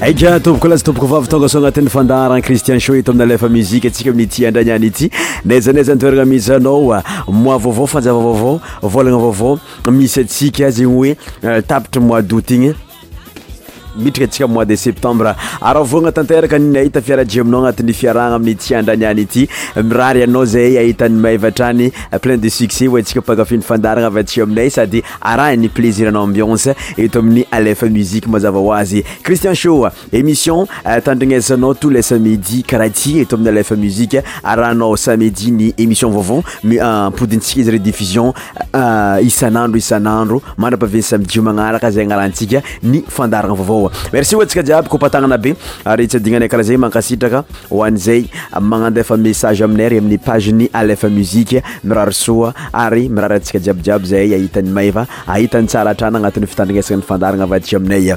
aika toboka laza tomboko vavy tonga sao agnatin'ny fandaaran cristian sho eto amina lefa muzique antsika aminyty andraniany ity naizanayzanytoeragna mizanao ah, mois vaovao fanjavavaovao volagna vaovao misy atsika zegny hoe ah, tapitry mois dot igny midtrika atsika mois de septembre aravognatanteraka nynahita fiaraji aminao anatiy fiarahnaaminnytiandraniany iraana zay ahitany mavatrany plein de succé ntsikapaafinofandaranaaay sayaa merci oa ntsika jiaby koopatagnana be ary tsy adinanay karaha zay mankasitraka hoan' zay magnando efa message aminay re amin'ny page ny alefa muziqa miraro soa ary mirara antsika jiabyjiaby zay ahitany mayva ahitany tsaratrana agnatin'ny fitandranesana ny fandarana avadiky aminaya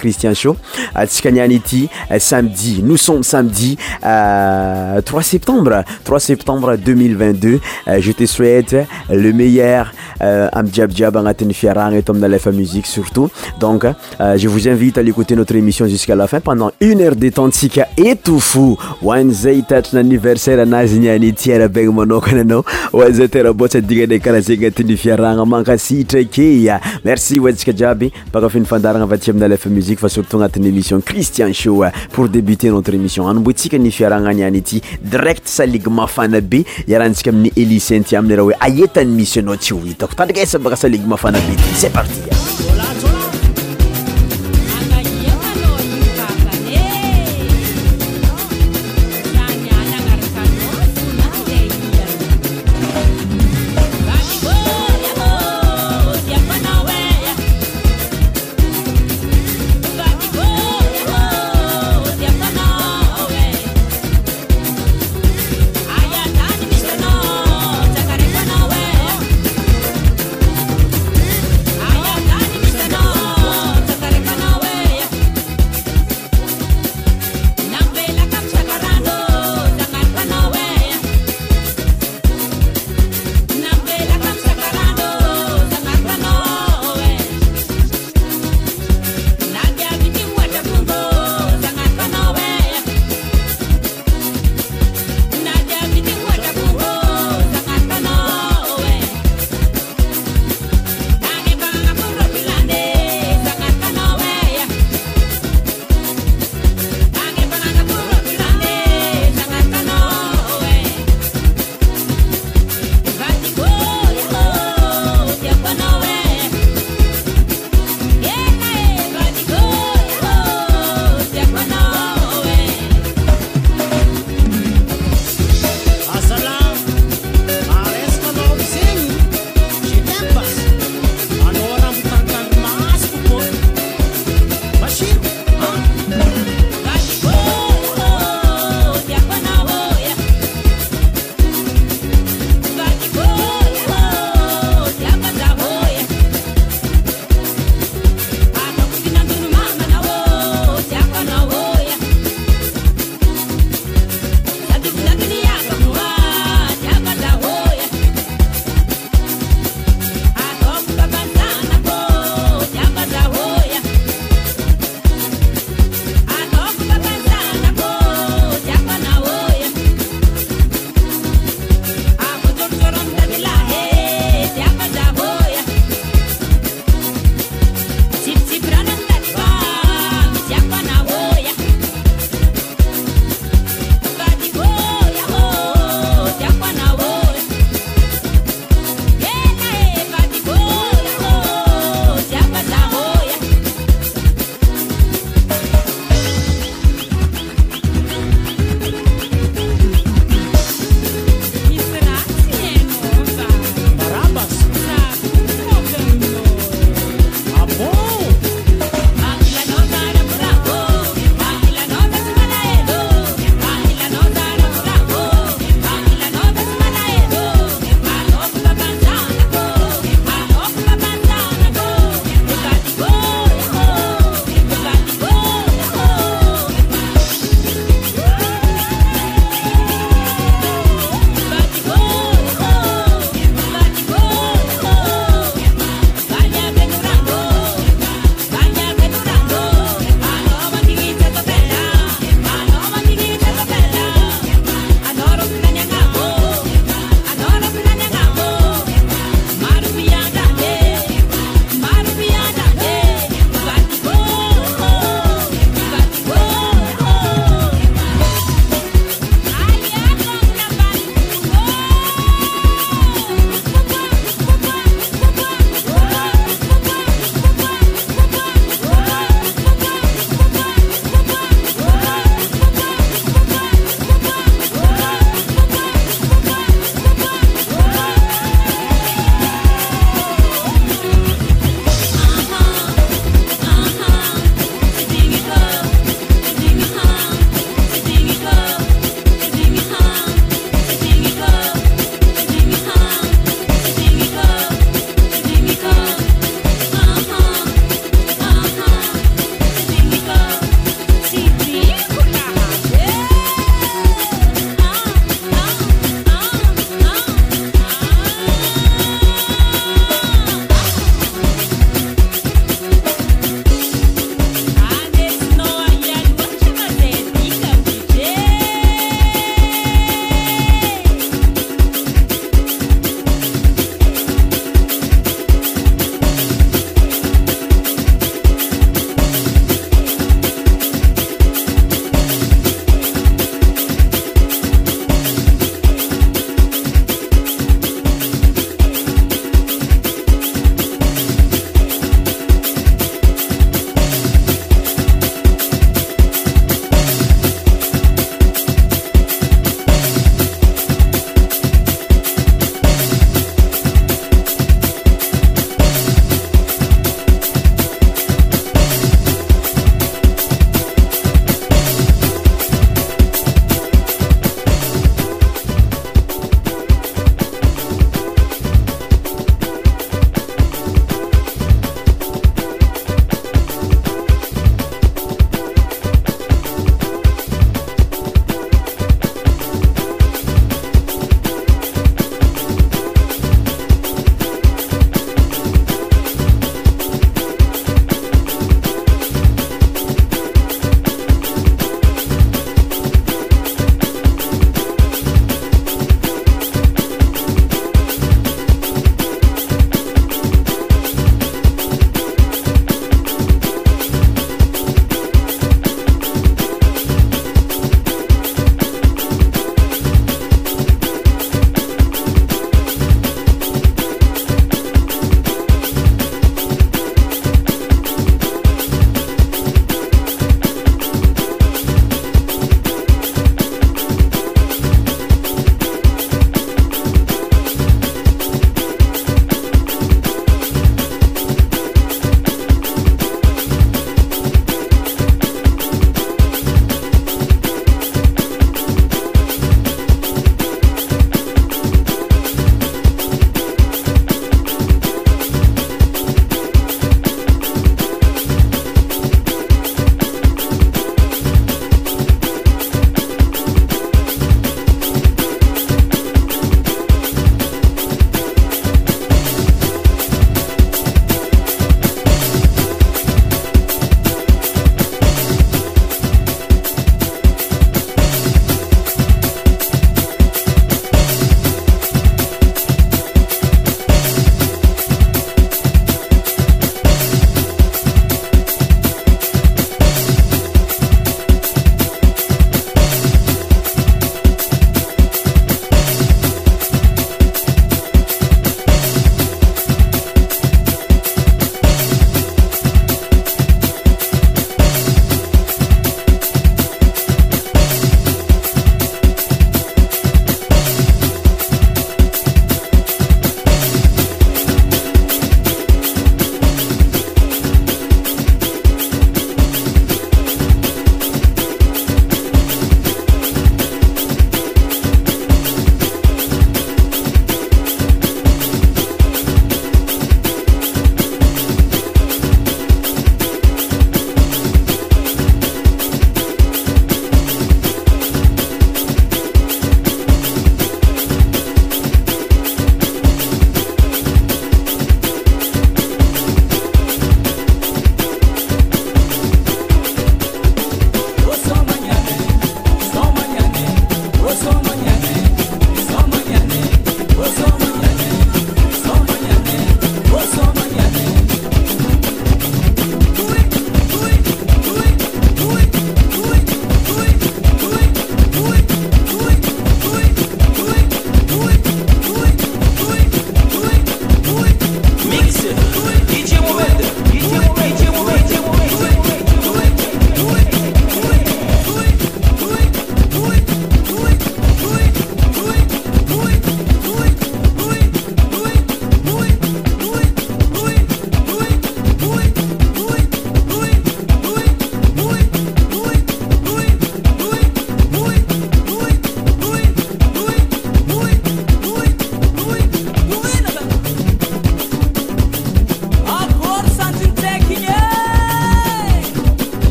Christian Show à Tchikanyaniti samedi. Nous sommes samedi 3 euh, septembre, 3 septembre 2022. Euh, je te souhaite le meilleur. Euh, Amdjab Djab, Angaten Fiarang et Tom Nalefa Musique surtout. Donc, je vous invite à l'écouter notre émission jusqu'à la fin pendant une heure détente sika etofo ho an'izay hitatry ny anniversaire anazy ny any ty arabaigny manokana anao ho an'izay teraboatsy adignanay karaha zegny agnatin'ny fiarahagna mankasitrake merci hoantsika jiaby baka finy fandaragna avaty amin'ny alefa musique fa surotot agnatin'ny émission christian shoa euh, pour débuter notre émission ano mboantsika ni fiaragna any any ity direct salig me fana be iarantsika amin'ny eli centy amine raha hoe aetany misy anao tsy ho hitako tandrikaesa baka salig ma fana be ty c'est partie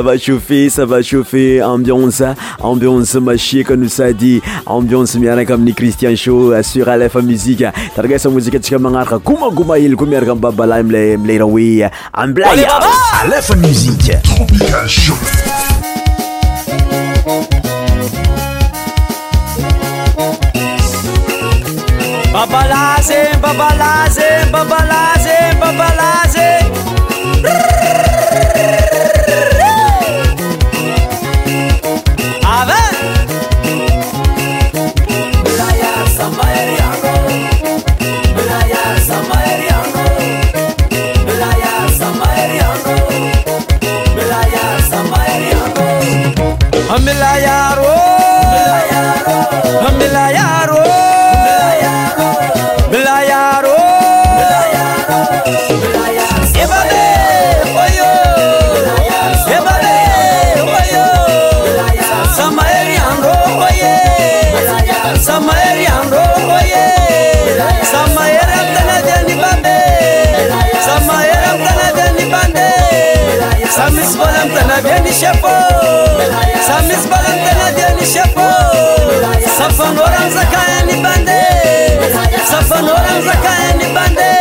ava shafer sava shauffer ambionse ambionse maceka nosadi ambionse miarakaamini kristian show assurealefa musika tragasa mozikasikamanarka komagomaily komiaraka babalamlaraoe mblaa samisbalantenadionişepo sfanornzakaeni bnde sfan oranzakaeni bandee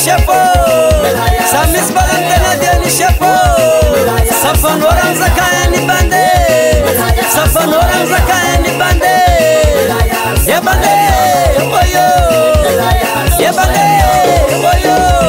nishefo samis balantena dia nishefo safan orang zakaya ni bande safan orang zakaya ni bande ye bande ye boyo ye bande ye boyo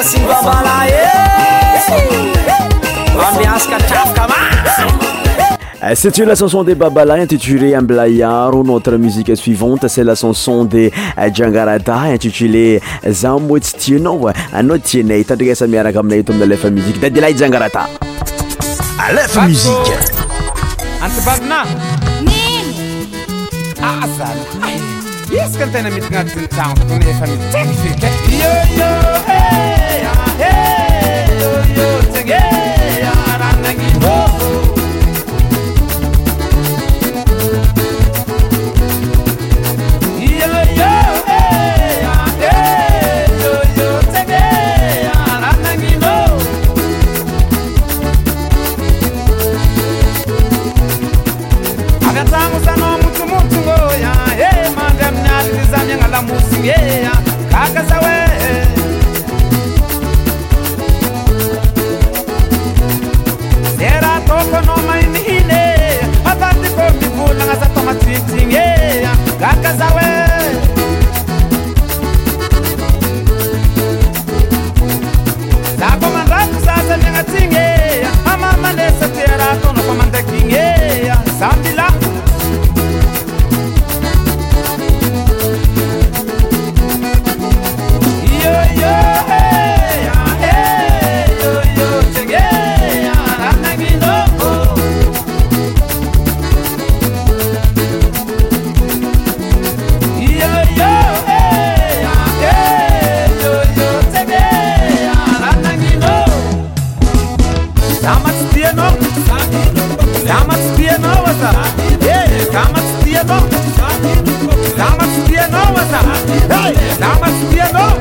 Eh. Euh, cet lachanson de babala intitulé amblayaro notre musique suivante c'et la chanson de euh, jiangarata intitulé euh, zamoatsy tianao anao tianay tandriasa miaraka aminay to amia lefa muie de délai jangarata Namaste, no.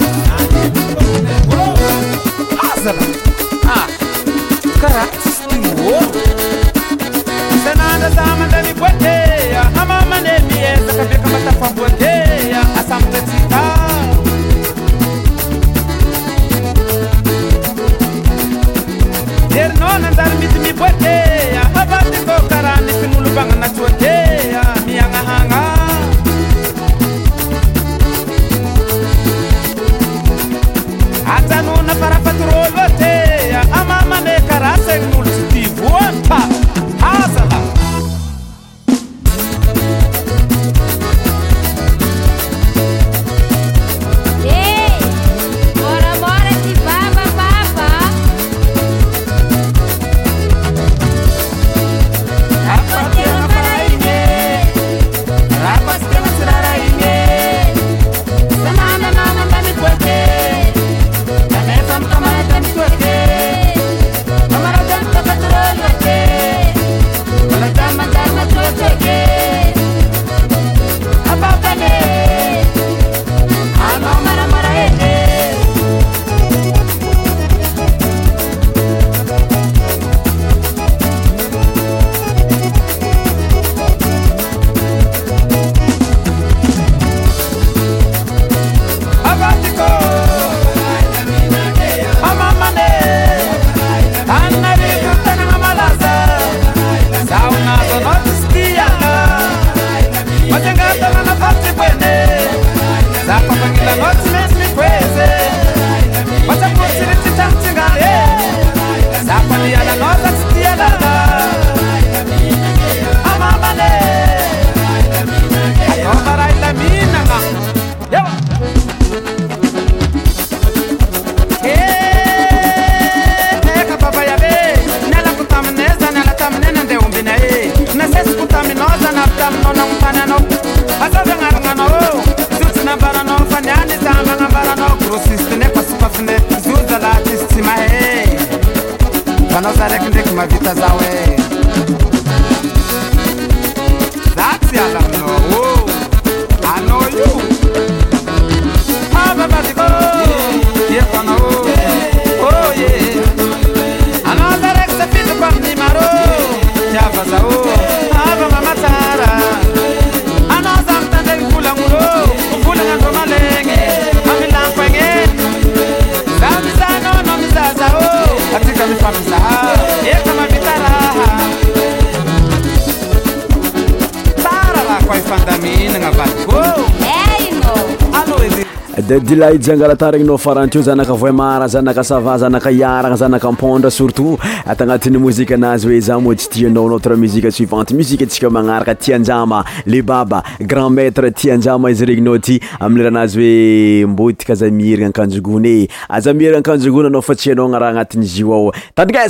ylaizaangarahata regninao faranto zanaka voimara zanaka sava zanaka iarana zanakaampondre surtout atagnatin'y mozika anazy oe za mo tsy tianao notre musie suivante musike tsika manaraka tianjama lebaba grand maître tianjama izy regninao aty amirha anazy oe mbotika azamierina akanjogoneazaeriaakajoonana fa tsyaaraha anat'zy io aotai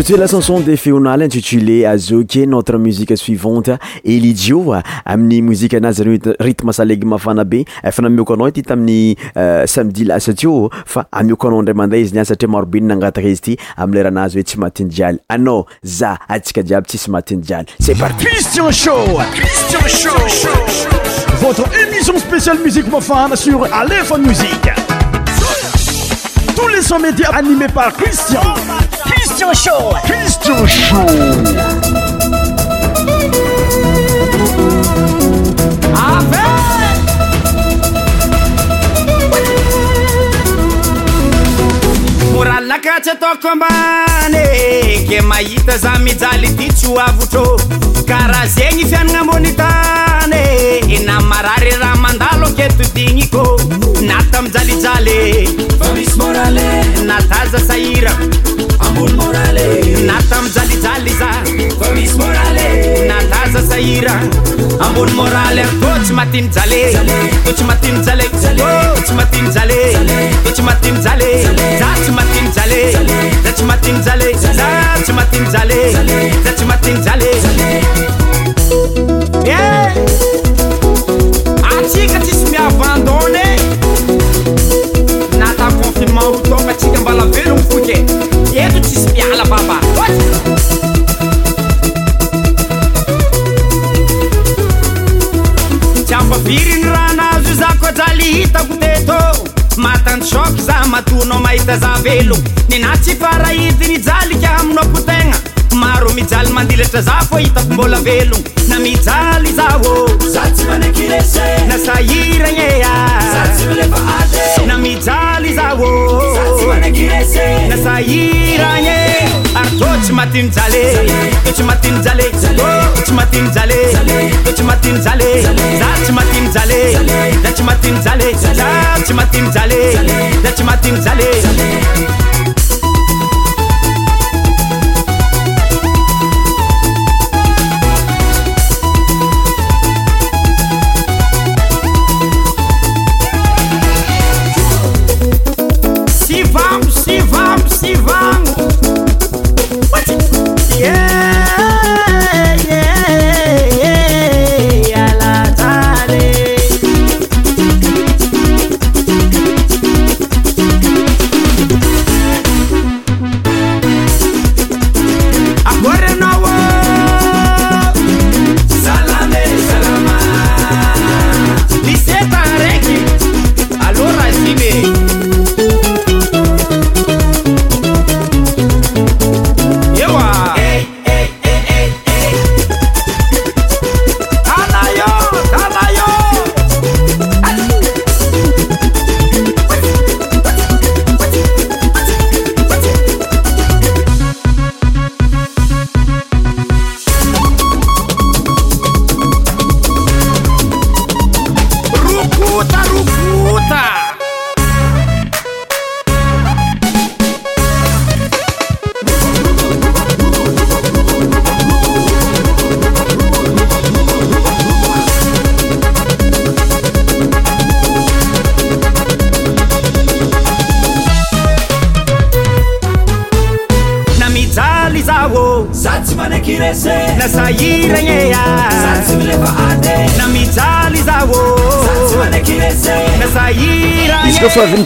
tstoe la chanson de feona le intitulé azoke notre musique suivante elijioa amin'ny mozika anazy are ritme salegy mafana be efa namiokoanao ity tamin'ny euh, samedi lasa tyo fa amiokoanao andray amandahy izy ny ay satria marobeny nangataka izy ity am leranazy hoe tsy matiny jialy anao ah za atsika jiaby tsisy matiny jialy ciano moraly nakatsy ataoko ambany ke mahita zah mijaly ty tsho avotrô karaha zegny fianagna ambony tany na marary raha mandalo aketotignykô natamijalijalyi nataza sahira natamo jalyjaly za nataza sahira ambony moraly a kô tsy matiny jale to tsy matiny jale matnjal totsy matinyjaltsy matn jlzatsy matnyjaltsy matiny jala tsy matiny jale itako tetô matansôky za matonao mahitaza velogno nyna tsy farahity mijalika aminaoko tegna maro mijaly mandilatra za fô hitako mbola velogno na mijaly za ôaaianô arto ty matiny le mai le ymai lmai ymati le da mai lea ymati le a ymai le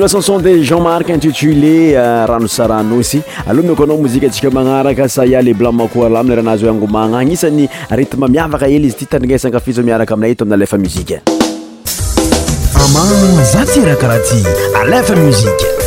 la chanson des jean marc intitulé euh, rano saranosy aloha mia ko anao mozike antsika magnaraka sayale blamakoualamine rahanazy hoe angomagna agnisany retme miavaka hely izy ty tanignasanka fizao miaraka aminay ito aminy alefa muzika ama za tyrakaraha ty alefa msik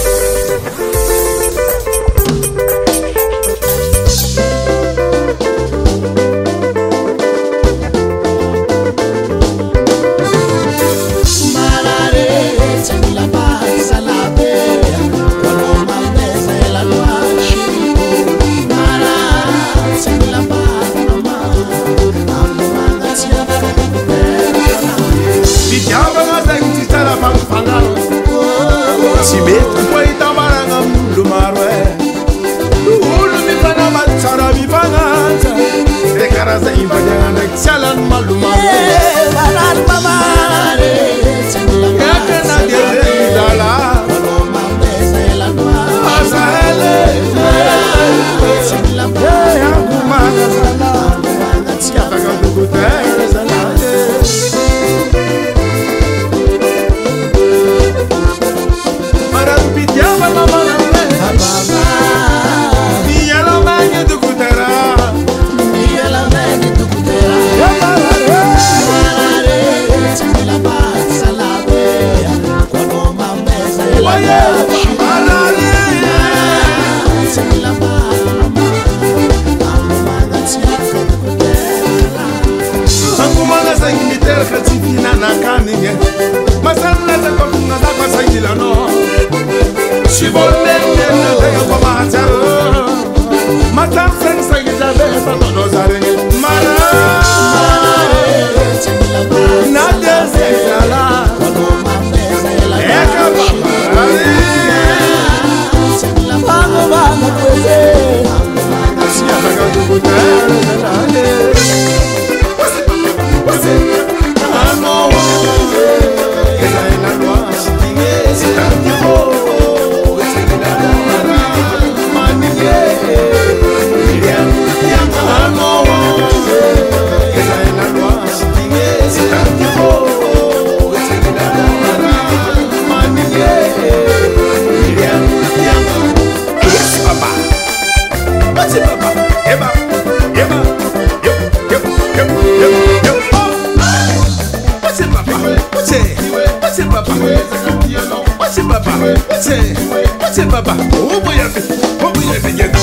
Obu oh, ya Yeah, obu ya bi yeda.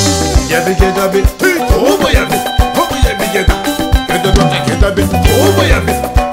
Ya bi yeda bi, obu ya bi, obu ya bi yeda. Yeda do na yeda bi, obu ya bi.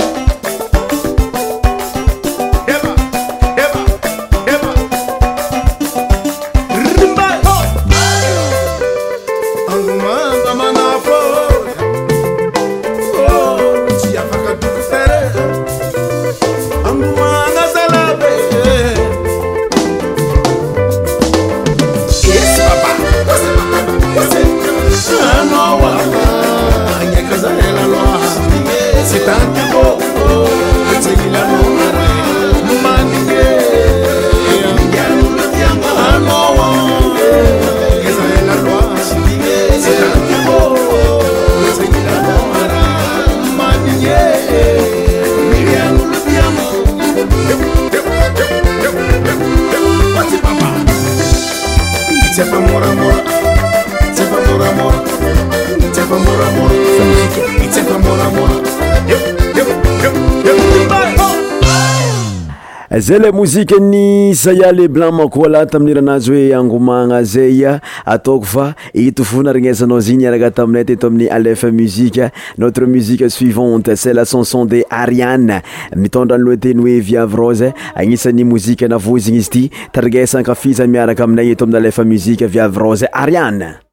zay le mozike ny zaya le blanc mako la tamin'ny ranazy hoe angomagna zaya ataoko fa itofona rignesanao zigny iaraka taminay teto amin'ny alefa muzie notre musiqe suivante ce le chanson de ariane mitndranloateny oearos agnisan'ymozaozin izy ty tarinesakafiza miaraka aminay eto amin'ny alefa muzie viavrose ariane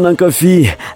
なんかフィー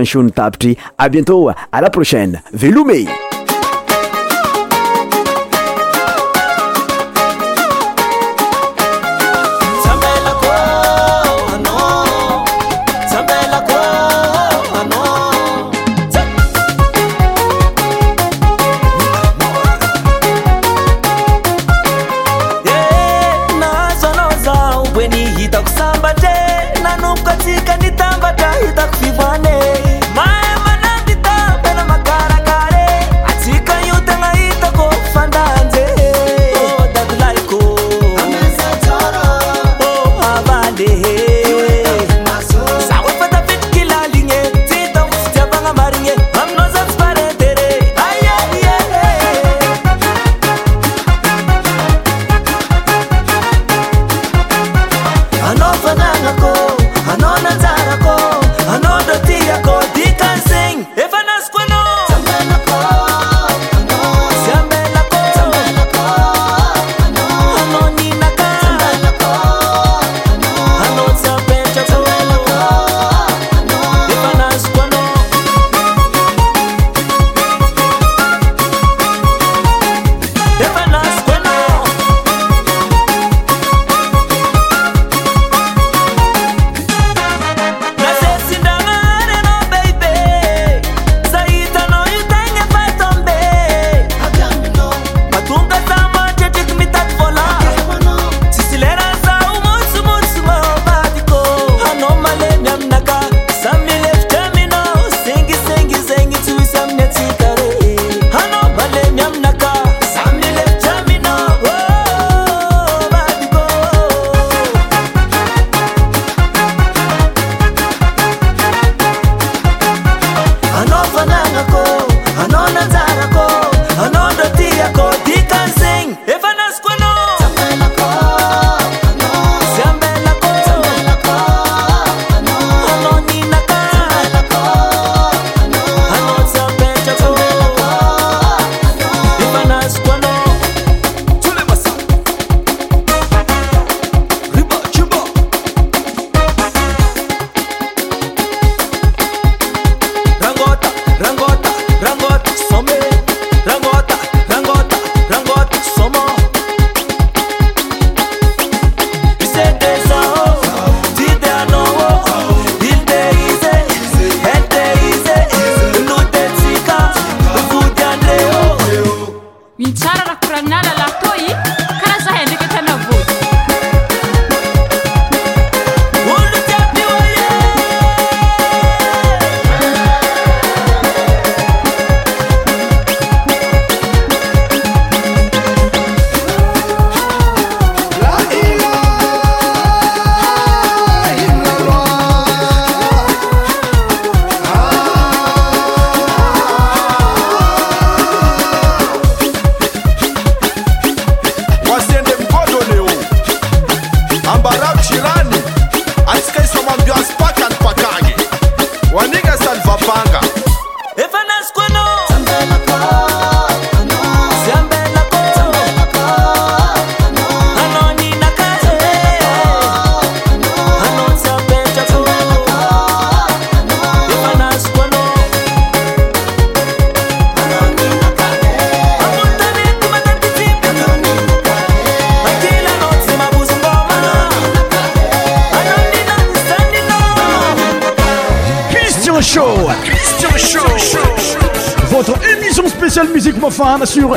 ncion taptri a bientôt à la prochaine velome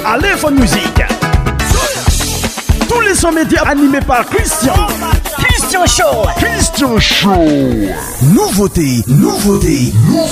à l'info musique. Tous les sons médias animés par Christian. Christian Show. Christian Show. Nouveauté, nouveauté, nouveauté.